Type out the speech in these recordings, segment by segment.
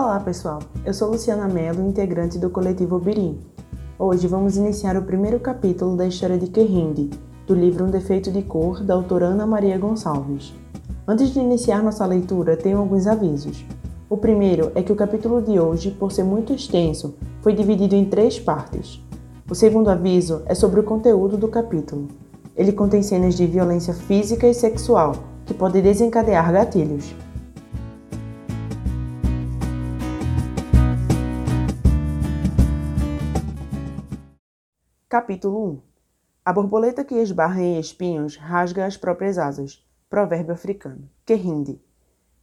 Olá pessoal, eu sou Luciana Mello, integrante do coletivo Birim. Hoje vamos iniciar o primeiro capítulo da história de Querrinde, do livro Um Defeito de Cor, da autora Ana Maria Gonçalves. Antes de iniciar nossa leitura, tenho alguns avisos. O primeiro é que o capítulo de hoje, por ser muito extenso, foi dividido em três partes. O segundo aviso é sobre o conteúdo do capítulo. Ele contém cenas de violência física e sexual, que podem desencadear gatilhos. Capítulo 1 A borboleta que esbarra em espinhos rasga as próprias asas. Provérbio africano. Querrinde.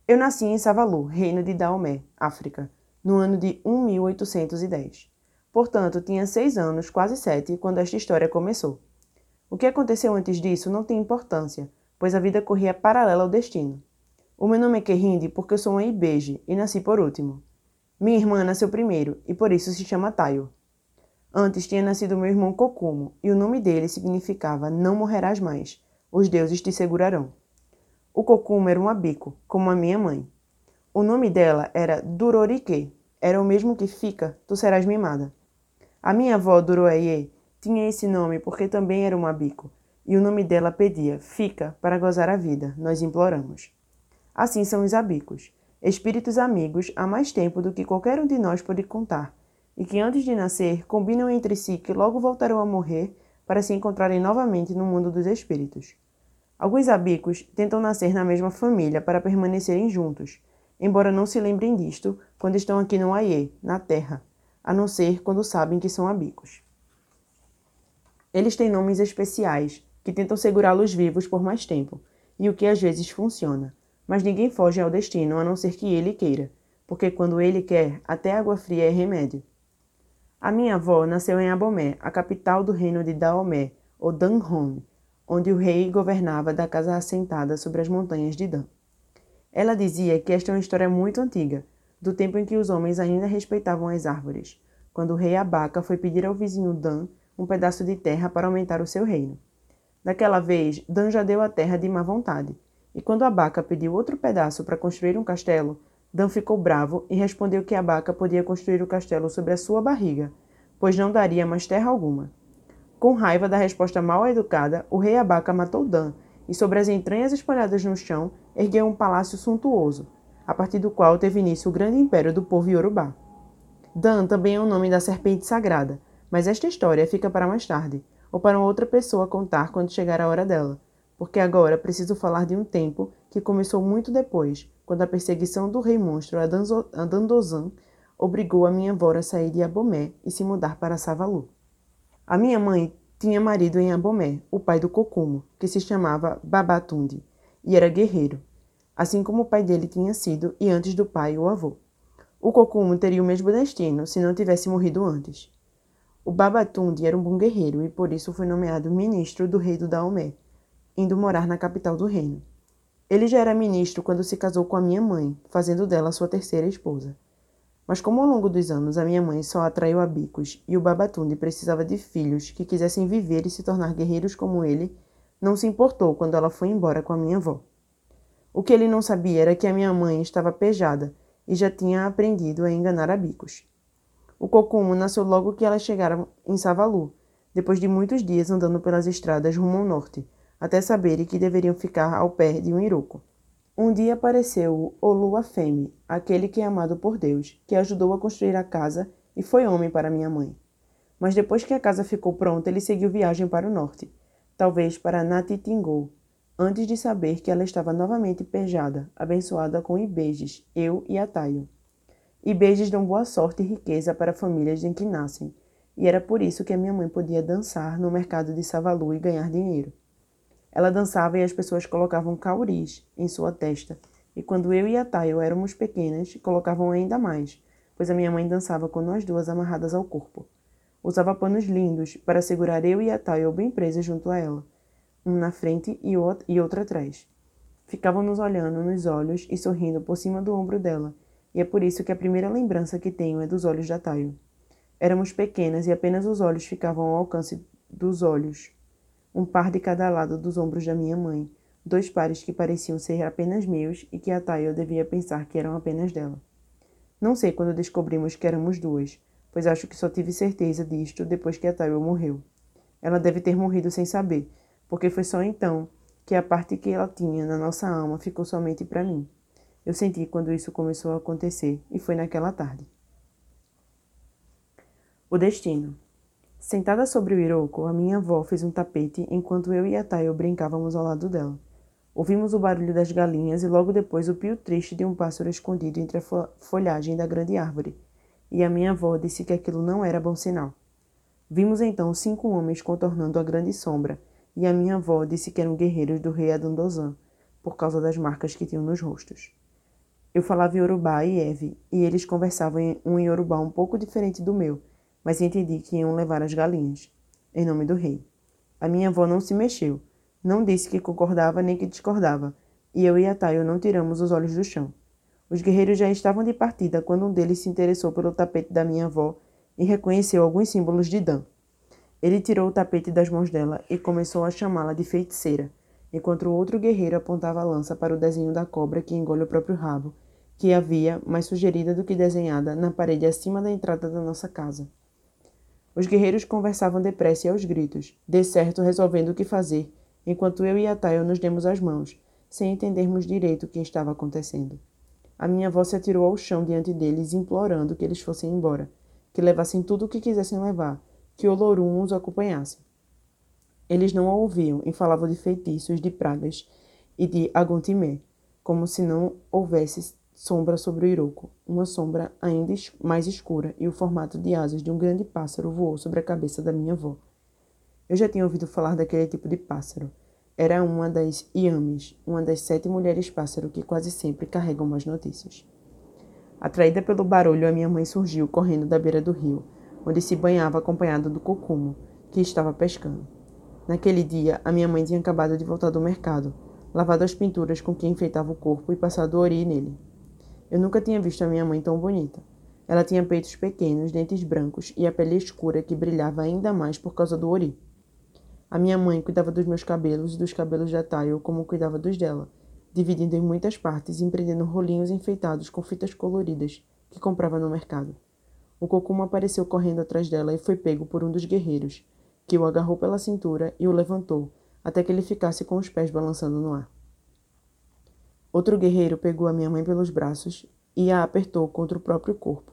Eu nasci em Savalu, reino de Daomé, África, no ano de 1810. Portanto, tinha seis anos, quase sete, quando esta história começou. O que aconteceu antes disso não tem importância, pois a vida corria paralela ao destino. O meu nome é Querrinde porque eu sou uma Ibeje e nasci por último. Minha irmã nasceu primeiro e por isso se chama Tayo. Antes tinha nascido meu irmão Kokumo, e o nome dele significava Não morrerás mais, os deuses te segurarão. O Kokumo era um abico, como a minha mãe. O nome dela era Durorike, era o mesmo que fica, tu serás mimada. A minha avó Duroye tinha esse nome porque também era um abico, e o nome dela pedia fica para gozar a vida, nós imploramos. Assim são os abicos, espíritos amigos há mais tempo do que qualquer um de nós pode contar e que antes de nascer combinam entre si que logo voltarão a morrer para se encontrarem novamente no mundo dos espíritos. Alguns abicos tentam nascer na mesma família para permanecerem juntos, embora não se lembrem disto quando estão aqui no Aie, na Terra, a não ser quando sabem que são abicos. Eles têm nomes especiais que tentam segurá-los vivos por mais tempo, e o que às vezes funciona, mas ninguém foge ao destino a não ser que ele queira, porque quando ele quer, até água fria é remédio. A minha avó nasceu em Abomé, a capital do reino de Daomé, ou Danhong, onde o rei governava da casa assentada sobre as montanhas de Dan. Ela dizia que esta é uma história muito antiga, do tempo em que os homens ainda respeitavam as árvores, quando o rei Abaca foi pedir ao vizinho Dan um pedaço de terra para aumentar o seu reino. Daquela vez, Dan já deu a terra de má vontade, e quando Abaca pediu outro pedaço para construir um castelo, Dan ficou bravo e respondeu que Abaca podia construir o castelo sobre a sua barriga, pois não daria mais terra alguma. Com raiva da resposta mal educada, o rei Abaca matou Dan e, sobre as entranhas espalhadas no chão, ergueu um palácio suntuoso, a partir do qual teve início o grande império do povo iorubá. Dan também é o nome da serpente sagrada, mas esta história fica para mais tarde, ou para outra pessoa contar quando chegar a hora dela, porque agora preciso falar de um tempo que começou muito depois, quando a perseguição do rei monstro Adandozan obrigou a minha avó a sair de Abomé e se mudar para Savalu. A minha mãe tinha marido em Abomé, o pai do Kokumo, que se chamava Babatundi, e era guerreiro, assim como o pai dele tinha sido e antes do pai o avô. O Kokumo teria o mesmo destino se não tivesse morrido antes. O Babatundi era um bom guerreiro e por isso foi nomeado ministro do rei do Daomé, indo morar na capital do reino. Ele já era ministro quando se casou com a minha mãe, fazendo dela sua terceira esposa. Mas como ao longo dos anos a minha mãe só atraiu a bicos e o Babatunde precisava de filhos que quisessem viver e se tornar guerreiros como ele, não se importou quando ela foi embora com a minha avó. O que ele não sabia era que a minha mãe estava pejada e já tinha aprendido a enganar a bicos. O Cocumo nasceu logo que elas chegaram em Savalu, depois de muitos dias andando pelas estradas rumo ao norte, até saberem que deveriam ficar ao pé de um iruco. Um dia apareceu o Oluafeme, aquele que é amado por Deus, que ajudou a construir a casa e foi homem para minha mãe. Mas depois que a casa ficou pronta, ele seguiu viagem para o norte, talvez para Natitingou, antes de saber que ela estava novamente pejada, abençoada com ibejes, eu e Ataio. Ibejes dão boa sorte e riqueza para famílias em que nascem, e era por isso que a minha mãe podia dançar no mercado de Savalu e ganhar dinheiro. Ela dançava e as pessoas colocavam cauris em sua testa. E quando eu e a Tayo éramos pequenas, colocavam ainda mais, pois a minha mãe dançava com nós duas amarradas ao corpo. Usava panos lindos para segurar eu e a Tayo bem presas junto a ela, um na frente e outro atrás. Ficavam nos olhando nos olhos e sorrindo por cima do ombro dela, e é por isso que a primeira lembrança que tenho é dos olhos da Tayo. Éramos pequenas e apenas os olhos ficavam ao alcance dos olhos um par de cada lado dos ombros da minha mãe, dois pares que pareciam ser apenas meus e que a Tayo devia pensar que eram apenas dela. Não sei quando descobrimos que éramos duas, pois acho que só tive certeza disto depois que a Tayo morreu. Ela deve ter morrido sem saber, porque foi só então que a parte que ela tinha na nossa alma ficou somente para mim. Eu senti quando isso começou a acontecer, e foi naquela tarde. O destino. Sentada sobre o Iroko, a minha avó fez um tapete enquanto eu e a Tayo brincávamos ao lado dela. Ouvimos o barulho das galinhas e logo depois o pio triste de um pássaro escondido entre a folhagem da grande árvore. E a minha avó disse que aquilo não era bom sinal. Vimos então cinco homens contornando a grande sombra, e a minha avó disse que eram guerreiros do rei Adandozan, por causa das marcas que tinham nos rostos. Eu falava Yorubá e Eve, e eles conversavam em um Yorubá um pouco diferente do meu, mas entendi que iam levar as galinhas, em nome do rei. A minha avó não se mexeu, não disse que concordava nem que discordava, e eu e a Tayo não tiramos os olhos do chão. Os guerreiros já estavam de partida quando um deles se interessou pelo tapete da minha avó e reconheceu alguns símbolos de Dan. Ele tirou o tapete das mãos dela e começou a chamá-la de feiticeira, enquanto o outro guerreiro apontava a lança para o desenho da cobra que engole o próprio rabo, que havia, mais sugerida do que desenhada, na parede acima da entrada da nossa casa. Os guerreiros conversavam depressa e aos gritos, de certo resolvendo o que fazer, enquanto eu e a Tayo nos demos as mãos, sem entendermos direito o que estava acontecendo. A minha avó se atirou ao chão diante deles, implorando que eles fossem embora, que levassem tudo o que quisessem levar, que Olorum os acompanhasse. Eles não a ouviam e falavam de feitiços, de pragas e de Agontimé, como se não houvesse sombra sobre o Iroko. Uma sombra ainda mais escura e o formato de asas de um grande pássaro voou sobre a cabeça da minha avó. Eu já tinha ouvido falar daquele tipo de pássaro. Era uma das Iames, uma das sete mulheres pássaro que quase sempre carregam más notícias. Atraída pelo barulho, a minha mãe surgiu correndo da beira do rio, onde se banhava acompanhada do cocumo, que estava pescando. Naquele dia, a minha mãe tinha acabado de voltar do mercado, lavado as pinturas com que enfeitava o corpo e passado ori nele. Eu nunca tinha visto a minha mãe tão bonita. Ela tinha peitos pequenos, dentes brancos e a pele escura que brilhava ainda mais por causa do ori. A minha mãe cuidava dos meus cabelos e dos cabelos da Tayo como cuidava dos dela, dividindo em muitas partes e empreendendo rolinhos enfeitados com fitas coloridas que comprava no mercado. O Kokumo apareceu correndo atrás dela e foi pego por um dos guerreiros, que o agarrou pela cintura e o levantou, até que ele ficasse com os pés balançando no ar. Outro guerreiro pegou a minha mãe pelos braços e a apertou contra o próprio corpo,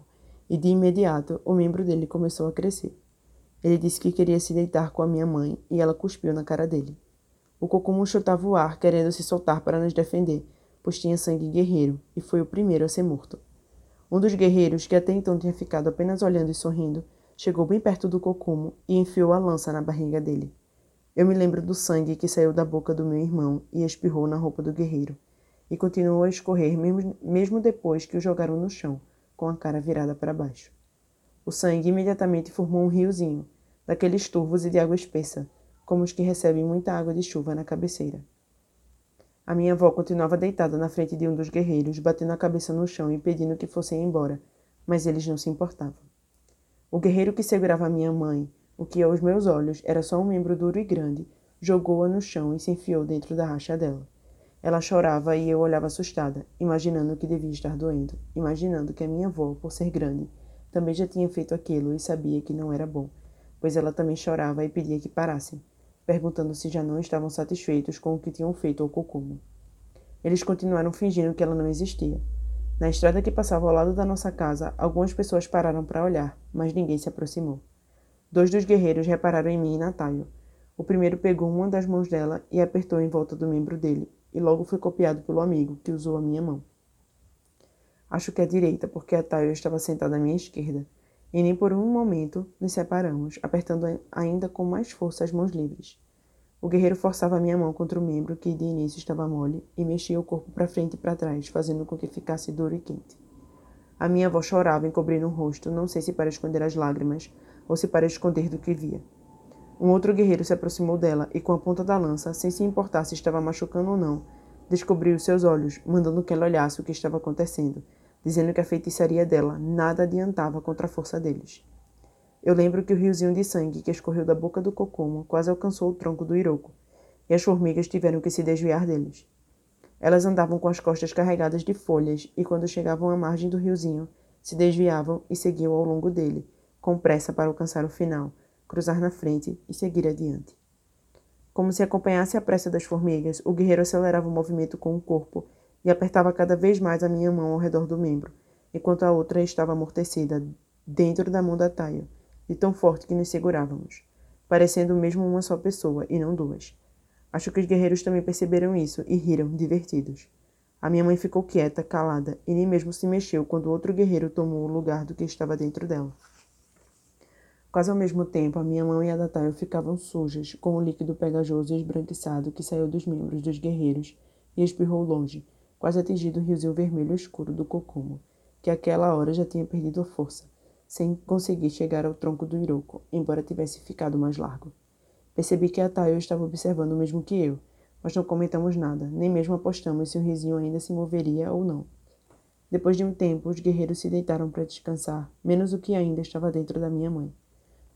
e de imediato o membro dele começou a crescer. Ele disse que queria se deitar com a minha mãe e ela cuspiu na cara dele. O Kokumo chutava o ar, querendo se soltar para nos defender, pois tinha sangue guerreiro e foi o primeiro a ser morto. Um dos guerreiros, que até então tinha ficado apenas olhando e sorrindo, chegou bem perto do Kokumo e enfiou a lança na barriga dele. Eu me lembro do sangue que saiu da boca do meu irmão e espirrou na roupa do guerreiro e continuou a escorrer mesmo, depois que o jogaram no chão, com a cara virada para baixo. O sangue imediatamente formou um riozinho, daqueles turvos e de água espessa, como os que recebem muita água de chuva na cabeceira. A minha avó continuava deitada na frente de um dos guerreiros, batendo a cabeça no chão e pedindo que fossem embora, mas eles não se importavam. O guerreiro que segurava a minha mãe, o que aos meus olhos era só um membro duro e grande, jogou-a no chão e se enfiou dentro da racha dela. Ela chorava e eu olhava assustada, imaginando que devia estar doendo, imaginando que a minha avó, por ser grande, também já tinha feito aquilo e sabia que não era bom, pois ela também chorava e pedia que parassem, perguntando se já não estavam satisfeitos com o que tinham feito ao Kokumo. Eles continuaram fingindo que ela não existia. Na estrada que passava ao lado da nossa casa, algumas pessoas pararam para olhar, mas ninguém se aproximou. Dois dos guerreiros repararam em mim e na Tayo. O primeiro pegou uma das mãos dela e apertou em volta do membro dele, e logo foi copiado pelo amigo, que usou a minha mão. Acho que é direita, porque a Tayo estava sentada à minha esquerda, e nem por um momento nos separamos, apertando ainda com mais força as mãos livres. O guerreiro forçava a minha mão contra o membro que de início estava mole e mexia o corpo para frente e para trás, fazendo com que ficasse duro e quente. A minha avó chorava, encobrindo o rosto, não sei se para esconder as lágrimas ou se para esconder do que via. Um outro guerreiro se aproximou dela e, com a ponta da lança, sem se importar se estava machucando ou não, descobriu seus olhos, mandando que ela olhasse o que estava acontecendo, dizendo que a feitiçaria dela nada adiantava contra a força deles. Eu lembro que o riozinho de sangue que escorreu da boca do Kokomo quase alcançou o tronco do Iroko, e as formigas tiveram que se desviar deles. Elas andavam com as costas carregadas de folhas, e quando chegavam à margem do riozinho, se desviavam e seguiam ao longo dele, com pressa para alcançar o final, cruzar na frente e seguir adiante. Como se acompanhasse a pressa das formigas, o guerreiro acelerava o movimento com o corpo e apertava cada vez mais a minha mão ao redor do membro, enquanto a outra estava amortecida dentro da mão da Taio, de tão forte que nos segurávamos, parecendo mesmo uma só pessoa e não duas. Acho que os guerreiros também perceberam isso e riram, divertidos. A minha mãe ficou quieta, calada, e nem mesmo se mexeu quando outro guerreiro tomou o lugar do que estava dentro dela. Quase ao mesmo tempo, a minha mão e a da Tayo ficavam sujas, com o líquido pegajoso e esbranquiçado que saiu dos membros dos guerreiros e espirrou longe, quase atingindo o riozinho vermelho escuro do cocumo, que àquela hora já tinha perdido a força, sem conseguir chegar ao tronco do Iroko, embora tivesse ficado mais largo. Percebi que a Tayo estava observando o mesmo que eu, mas não comentamos nada, nem mesmo apostamos se o risinho ainda se moveria ou não. Depois de um tempo, os guerreiros se deitaram para descansar, menos o que ainda estava dentro da minha mãe.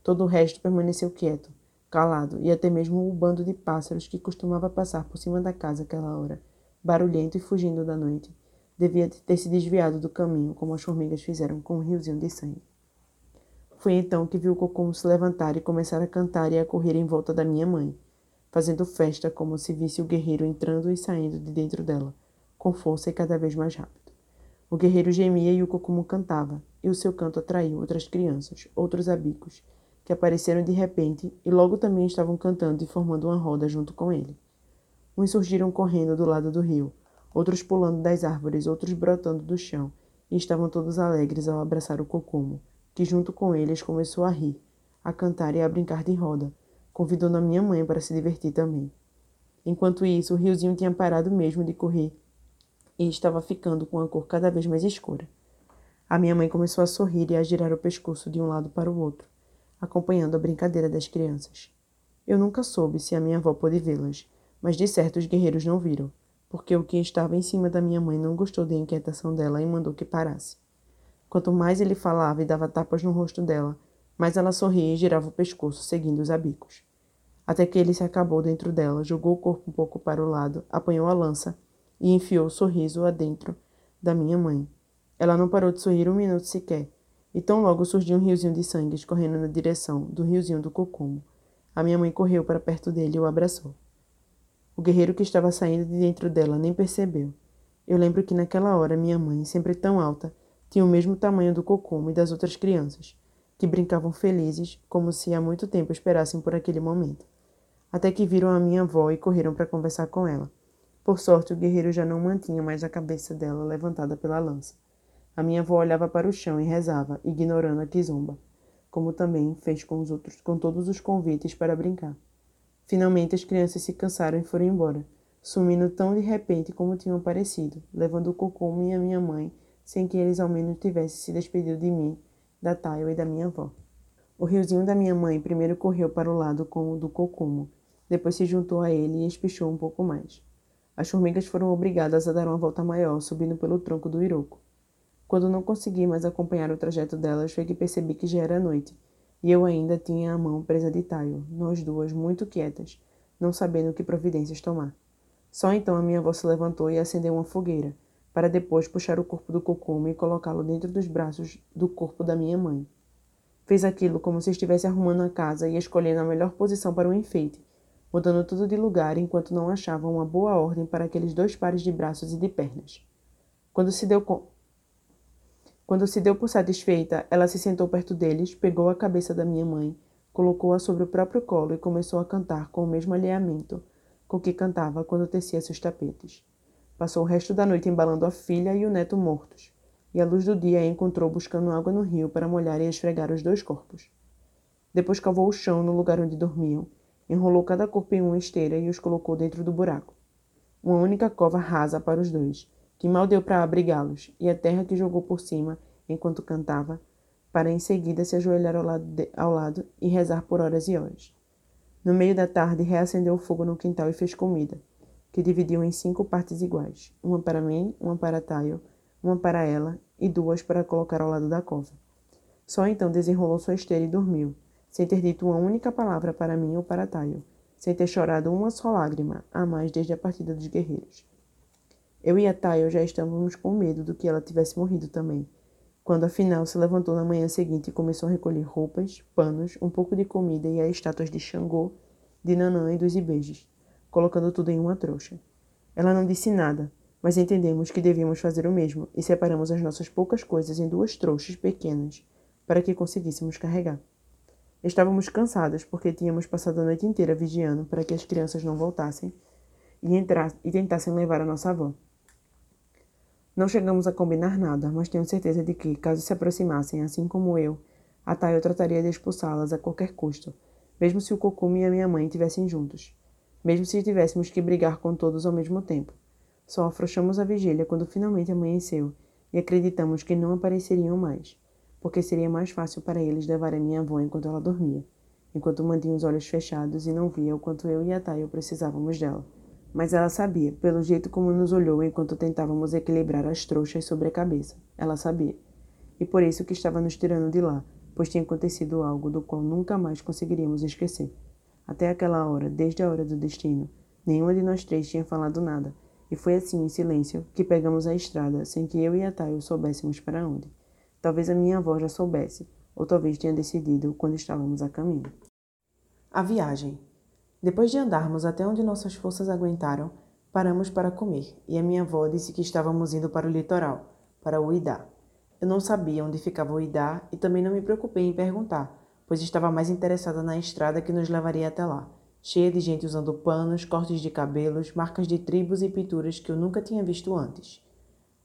Todo o resto permaneceu quieto, calado, e até mesmo o bando de pássaros que costumava passar por cima da casa aquela hora, barulhento e fugindo da noite, devia ter se desviado do caminho, como as formigas fizeram com um riozinho de sangue. Foi então que vi o cocumo se levantar e começar a cantar e a correr em volta da minha mãe fazendo festa como se visse o guerreiro entrando e saindo de dentro dela, com força e cada vez mais rápido. O guerreiro gemia e o cocumo cantava, e o seu canto atraiu outras crianças, outros abicos, que apareceram de repente e logo também estavam cantando e formando uma roda junto com ele. Uns surgiram correndo do lado do rio, outros pulando das árvores, outros brotando do chão, e estavam todos alegres ao abraçar o cocumo, que junto com eles começou a rir, a cantar e a brincar de roda, convidando a minha mãe para se divertir também. Enquanto isso, o riozinho tinha parado mesmo de correr e estava ficando com a cor cada vez mais escura. A minha mãe começou a sorrir e a girar o pescoço de um lado para o outro, acompanhando a brincadeira das crianças. Eu nunca soube se a minha avó pôde vê-las, mas de certo os guerreiros não viram, porque o que estava em cima da minha mãe não gostou da inquietação dela e mandou que parasse. Quanto mais ele falava e dava tapas no rosto dela, mais ela sorria e girava o pescoço, seguindo os abicos até que ele se acabou dentro dela, jogou o corpo um pouco para o lado, apanhou a lança e enfiou o sorriso adentro da minha mãe. Ela não parou de sorrir um minuto sequer, e tão logo surgiu um riozinho de sangue escorrendo na direção do riozinho do cocumo. A minha mãe correu para perto dele e o abraçou. O guerreiro que estava saindo de dentro dela nem percebeu. Eu lembro que naquela hora minha mãe, sempre tão alta, tinha o mesmo tamanho do cocumo e das outras crianças, que brincavam felizes, como se há muito tempo esperassem por aquele momento até que viram a minha avó e correram para conversar com ela. Por sorte, o guerreiro já não mantinha mais a cabeça dela levantada pela lança. A minha avó olhava para o chão e rezava, ignorando a quizomba, como também fez com os outros, com todos os convites para brincar. Finalmente as crianças se cansaram e foram embora, sumindo tão de repente como tinham aparecido, levando o Cocomo e a minha mãe, sem que eles ao menos tivessem se despedido de mim, da Taio e da minha avó. O riozinho da minha mãe primeiro correu para o lado com o do Cocumo, depois se juntou a ele e espichou um pouco mais. As formigas foram obrigadas a dar uma volta maior, subindo pelo tronco do Iroco. Quando não consegui mais acompanhar o trajeto delas, foi que percebi que já era noite, e eu ainda tinha a mão presa de Taio, nós duas muito quietas, não sabendo que providências tomar. Só então a minha avó se levantou e acendeu uma fogueira, para depois puxar o corpo do cocume e colocá-lo dentro dos braços do corpo da minha mãe. Fez aquilo como se estivesse arrumando a casa e escolhendo a melhor posição para o enfeite, mudando tudo de lugar enquanto não achavam uma boa ordem para aqueles dois pares de braços e de pernas. Quando se deu com... Quando se deu por satisfeita, ela se sentou perto deles, pegou a cabeça da minha mãe, colocou-a sobre o próprio colo e começou a cantar com o mesmo alheamento com que cantava quando tecia seus tapetes. Passou o resto da noite embalando a filha e o neto mortos, e a luz do dia a encontrou buscando água no rio para molhar e esfregar os dois corpos. Depois cavou o chão no lugar onde dormiam Enrolou cada corpo em uma esteira e os colocou dentro do buraco. Uma única cova rasa para os dois, que mal deu para abrigá-los, e a terra que jogou por cima enquanto cantava, para em seguida se ajoelhar ao lado, de, ao lado e rezar por horas e horas. No meio da tarde, reacendeu o fogo no quintal e fez comida, que dividiu em cinco partes iguais: uma para mim, uma para Tayo, uma para ela e duas para colocar ao lado da cova. Só então desenrolou sua esteira e dormiu, sem ter dito uma única palavra para mim ou para Tayo, sem ter chorado uma só lágrima a mais desde a partida dos guerreiros. Eu e a Tayo já estávamos com medo do que ela tivesse morrido também, quando afinal se levantou na manhã seguinte e começou a recolher roupas, panos, um pouco de comida e as estátuas de Xangô, de Nanã e dos Ibejis, colocando tudo em uma trouxa. Ela não disse nada, mas entendemos que devíamos fazer o mesmo e separamos as nossas poucas coisas em duas trouxas pequenas para que conseguíssemos carregar. Estávamos cansados porque tínhamos passado a noite inteira vigiando para que as crianças não voltassem e, entrar, e tentassem levar a nossa avó. Não chegamos a combinar nada, mas tenho certeza de que, caso se aproximassem, assim como eu, a Tayo trataria de expulsá-las a qualquer custo, mesmo se o Kokumi e a minha mãe estivessem juntos, mesmo se tivéssemos que brigar com todos ao mesmo tempo. Só afrouxamos a vigília quando finalmente amanheceu e acreditamos que não apareceriam mais, porque seria mais fácil para eles levar a minha avó enquanto ela dormia, enquanto mantinha os olhos fechados e não via o quanto eu e a Tayo precisávamos dela. Mas ela sabia, pelo jeito como nos olhou enquanto tentávamos equilibrar as trouxas sobre a cabeça. Ela sabia. E por isso que estava nos tirando de lá, pois tinha acontecido algo do qual nunca mais conseguiríamos esquecer. Até aquela hora, desde a hora do destino, nenhuma de nós três tinha falado nada, e foi assim, em silêncio, que pegamos a estrada, sem que eu e a Tayo soubéssemos para onde. Talvez a minha avó já soubesse, ou talvez tenha decidido quando estávamos a caminho. A viagem. Depois de andarmos até onde nossas forças aguentaram, paramos para comer, e a minha avó disse que estávamos indo para o litoral, para o Uidá. Eu não sabia onde ficava o Uidá e também não me preocupei em perguntar, pois estava mais interessada na estrada que nos levaria até lá cheia de gente usando panos, cortes de cabelos, marcas de tribos e pinturas que eu nunca tinha visto antes.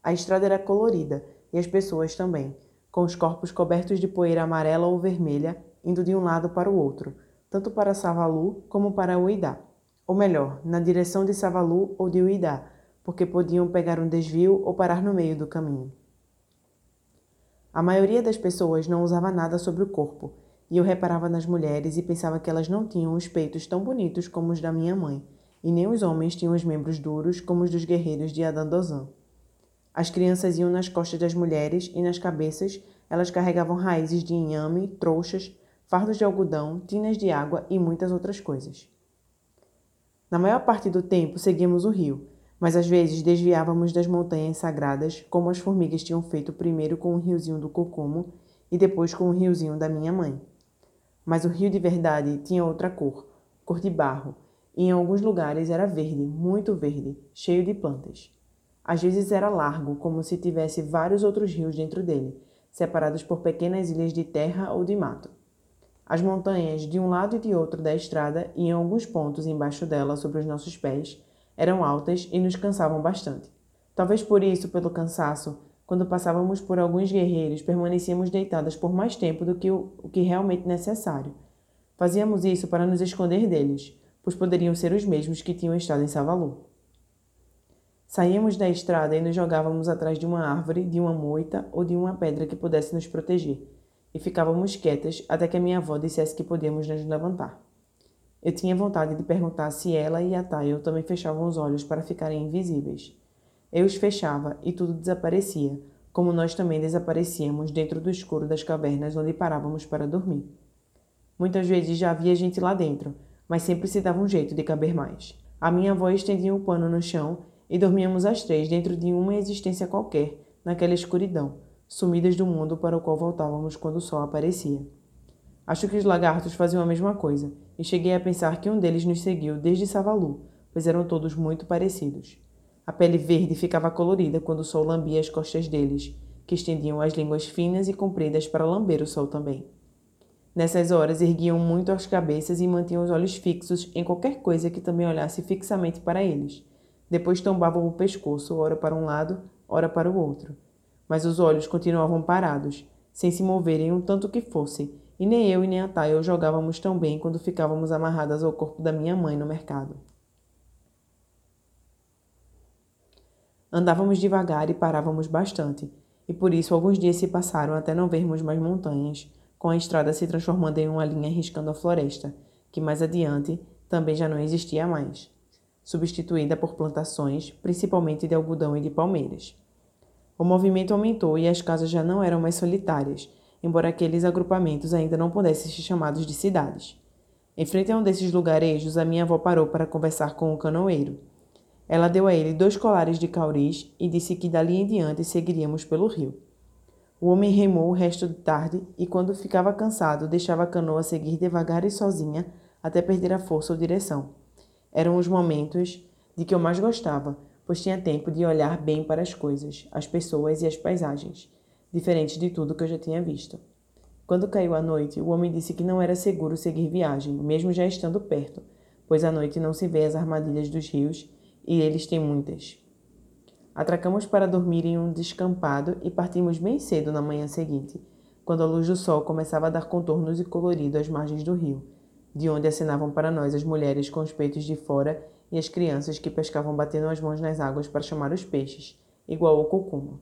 A estrada era colorida e as pessoas também, com os corpos cobertos de poeira amarela ou vermelha, indo de um lado para o outro, tanto para Savalu como para Uidá. Ou melhor, na direção de Savalu ou de Uidá, porque podiam pegar um desvio ou parar no meio do caminho. A maioria das pessoas não usava nada sobre o corpo, e eu reparava nas mulheres e pensava que elas não tinham os peitos tão bonitos como os da minha mãe, e nem os homens tinham os membros duros como os dos guerreiros de Adandozan. As crianças iam nas costas das mulheres e nas cabeças elas carregavam raízes de inhame, trouxas, fardos de algodão, tinas de água e muitas outras coisas. Na maior parte do tempo seguíamos o rio, mas às vezes desviávamos das montanhas sagradas, como as formigas tinham feito primeiro com o riozinho do Cocomo e depois com o riozinho da minha mãe. Mas o rio de verdade tinha outra cor, cor de barro, e em alguns lugares era verde, muito verde, cheio de plantas. Às vezes era largo, como se tivesse vários outros rios dentro dele, separados por pequenas ilhas de terra ou de mato. As montanhas, de um lado e de outro da estrada e em alguns pontos embaixo dela, sobre os nossos pés, eram altas e nos cansavam bastante. Talvez por isso, pelo cansaço, quando passávamos por alguns guerreiros, permanecíamos deitadas por mais tempo do que o, o que realmente necessário. Fazíamos isso para nos esconder deles, pois poderiam ser os mesmos que tinham estado em Savalu. Saíamos da estrada e nos jogávamos atrás de uma árvore, de uma moita ou de uma pedra que pudesse nos proteger, e ficávamos quietas até que a minha avó dissesse que podíamos nos levantar. Eu tinha vontade de perguntar se ela e a Tayo também fechavam os olhos para ficarem invisíveis. Eu os fechava e tudo desaparecia, como nós também desaparecíamos dentro do escuro das cavernas onde parávamos para dormir. Muitas vezes já havia gente lá dentro, mas sempre se dava um jeito de caber mais. A minha avó estendia o um pano no chão e dormíamos as três dentro de uma existência qualquer, naquela escuridão, sumidas do mundo para o qual voltávamos quando o sol aparecia. Acho que os lagartos faziam a mesma coisa, e cheguei a pensar que um deles nos seguiu desde Savalu, pois eram todos muito parecidos. A pele verde ficava colorida quando o sol lambia as costas deles, que estendiam as línguas finas e compridas para lamber o sol também. Nessas horas erguiam muito as cabeças e mantinham os olhos fixos em qualquer coisa que também olhasse fixamente para eles. Depois tombavam o pescoço, ora para um lado, ora para o outro. Mas os olhos continuavam parados, sem se moverem um tanto que fosse, e nem eu e nem a Tayo jogávamos tão bem quando ficávamos amarradas ao corpo da minha mãe no mercado. Andávamos devagar e parávamos bastante, e por isso alguns dias se passaram até não vermos mais montanhas, com a estrada se transformando em uma linha riscando a floresta, que mais adiante também já não existia mais, substituída por plantações, principalmente de algodão e de palmeiras. O movimento aumentou e as casas já não eram mais solitárias, embora aqueles agrupamentos ainda não pudessem ser chamados de cidades. Em frente a um desses lugarejos, a minha avó parou para conversar com o canoeiro. Ela deu a ele dois colares de cauris e disse que dali em diante seguiríamos pelo rio. O homem remou o resto de tarde e, quando ficava cansado, deixava a canoa seguir devagar e sozinha até perder a força ou direção. Eram os momentos de que eu mais gostava, pois tinha tempo de olhar bem para as coisas, as pessoas e as paisagens, diferentes de tudo que eu já tinha visto. Quando caiu a noite, o homem disse que não era seguro seguir viagem, mesmo já estando perto, pois à noite não se vê as armadilhas dos rios e eles têm muitas. Atracamos para dormir em um descampado e partimos bem cedo na manhã seguinte, quando a luz do sol começava a dar contornos e colorido às margens do rio, de onde acenavam para nós as mulheres com os peitos de fora e as crianças que pescavam batendo as mãos nas águas para chamar os peixes, igual ao cocumo.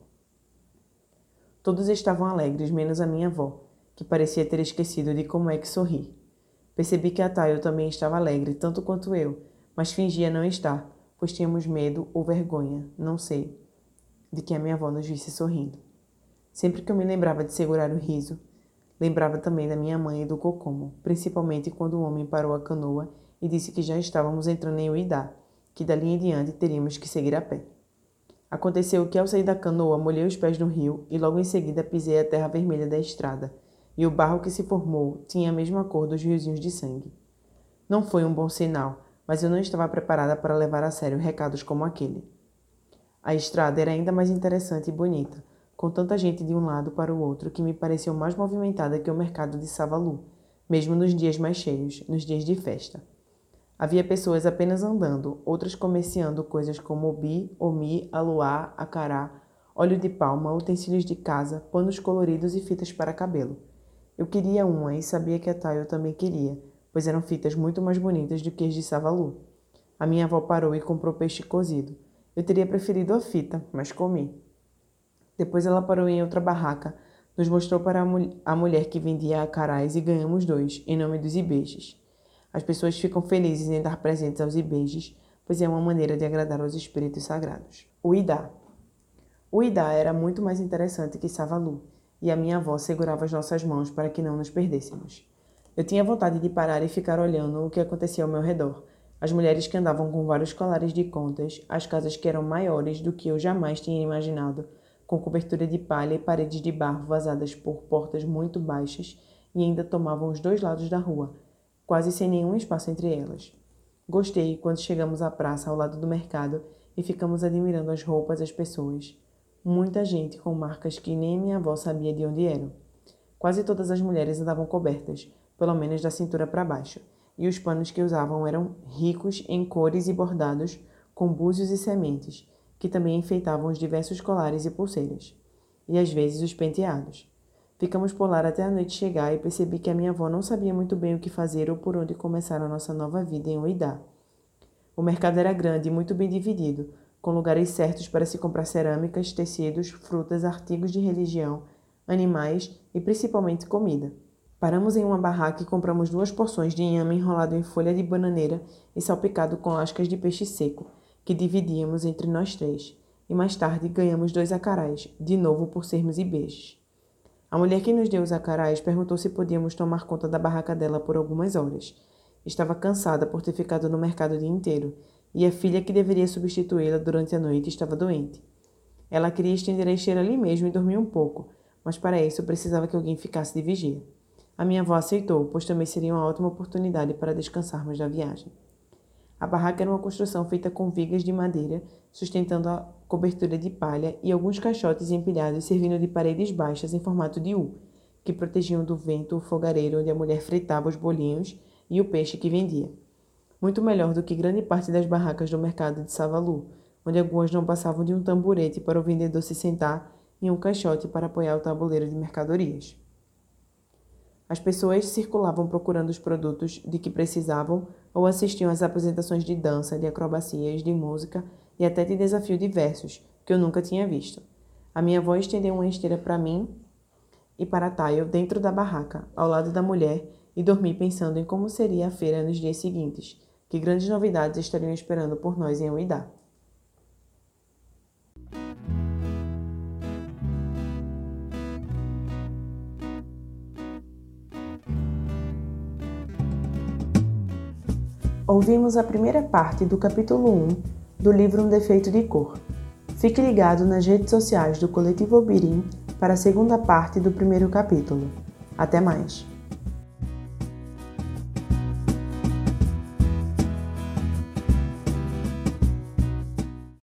Todos estavam alegres, menos a minha avó, que parecia ter esquecido de como é que sorri. Percebi que a Tayo também estava alegre, tanto quanto eu, mas fingia não estar, pois tínhamos medo ou vergonha, não sei, de que a minha avó nos visse sorrindo. Sempre que eu me lembrava de segurar o riso, lembrava também da minha mãe e do Cocomo, principalmente quando o homem parou a canoa e disse que já estávamos entrando em Uidá, que dali em diante teríamos que seguir a pé. Aconteceu que ao sair da canoa molhei os pés no rio e logo em seguida pisei a terra vermelha da estrada, e o barro que se formou tinha a mesma cor dos riozinhos de sangue. Não foi um bom sinal, mas eu não estava preparada para levar a sério recados como aquele. A estrada era ainda mais interessante e bonita, com tanta gente de um lado para o outro que me pareceu mais movimentada que o mercado de Savalu, mesmo nos dias mais cheios, nos dias de festa. Havia pessoas apenas andando, outras comerciando coisas como obi, omi, aluá, acará, óleo de palma, utensílios de casa, panos coloridos e fitas para cabelo. Eu queria uma e sabia que a Tayo também queria, pois eram fitas muito mais bonitas do que as de Savalu. A minha avó parou e comprou peixe cozido. Eu teria preferido a fita, mas comi. Depois ela parou em outra barraca, nos mostrou para a, mul a mulher que vendia acarás e ganhamos dois, em nome dos ibejes. As pessoas ficam felizes em dar presentes aos ibejes, pois é uma maneira de agradar aos espíritos sagrados. O Idá. O Idá era muito mais interessante que Savalu, e a minha avó segurava as nossas mãos para que não nos perdêssemos. Eu tinha vontade de parar e ficar olhando o que acontecia ao meu redor. As mulheres que andavam com vários colares de contas, as casas que eram maiores do que eu jamais tinha imaginado, com cobertura de palha e paredes de barro vazadas por portas muito baixas e ainda tomavam os dois lados da rua, quase sem nenhum espaço entre elas. Gostei quando chegamos à praça ao lado do mercado e ficamos admirando as roupas as pessoas. Muita gente com marcas que nem minha avó sabia de onde eram. Quase todas as mulheres andavam cobertas, pelo menos da cintura para baixo, e os panos que usavam eram ricos em cores e bordados com búzios e sementes, que também enfeitavam os diversos colares e pulseiras, e às vezes os penteados. Ficamos por lá até a noite chegar e percebi que a minha avó não sabia muito bem o que fazer ou por onde começar a nossa nova vida em Uidá. O mercado era grande e muito bem dividido, com lugares certos para se comprar cerâmicas, tecidos, frutas, artigos de religião, animais e principalmente comida. Paramos em uma barraca e compramos duas porções de inhame enrolado em folha de bananeira e salpicado com lascas de peixe seco, que dividíamos entre nós três. E mais tarde ganhamos dois acarás, de novo por sermos ibejes. A mulher que nos deu os acarás perguntou se podíamos tomar conta da barraca dela por algumas horas. Estava cansada por ter ficado no mercado o dia inteiro, e a filha que deveria substituí-la durante a noite estava doente. Ela queria estender a esteira ali mesmo e dormir um pouco, mas para isso precisava que alguém ficasse de vigia. A minha avó aceitou, pois também seria uma ótima oportunidade para descansarmos da viagem. A barraca era uma construção feita com vigas de madeira, sustentando a cobertura de palha e alguns caixotes empilhados servindo de paredes baixas em formato de U, que protegiam do vento o fogareiro onde a mulher fritava os bolinhos e o peixe que vendia. Muito melhor do que grande parte das barracas do mercado de Savalu, onde algumas não passavam de um tamborete para o vendedor se sentar e um caixote para apoiar o tabuleiro de mercadorias. As pessoas circulavam procurando os produtos de que precisavam ou assistiam às apresentações de dança, de acrobacias, de música e até de desafios diversos que eu nunca tinha visto. A minha avó estendeu uma esteira para mim e para Tayo dentro da barraca, ao lado da mulher, e dormi pensando em como seria a feira nos dias seguintes, que grandes novidades estariam esperando por nós em Uidá. Ouvimos a primeira parte do capítulo 1 do livro Um Defeito de Cor. Fique ligado nas redes sociais do Coletivo Obirim para a segunda parte do primeiro capítulo. Até mais!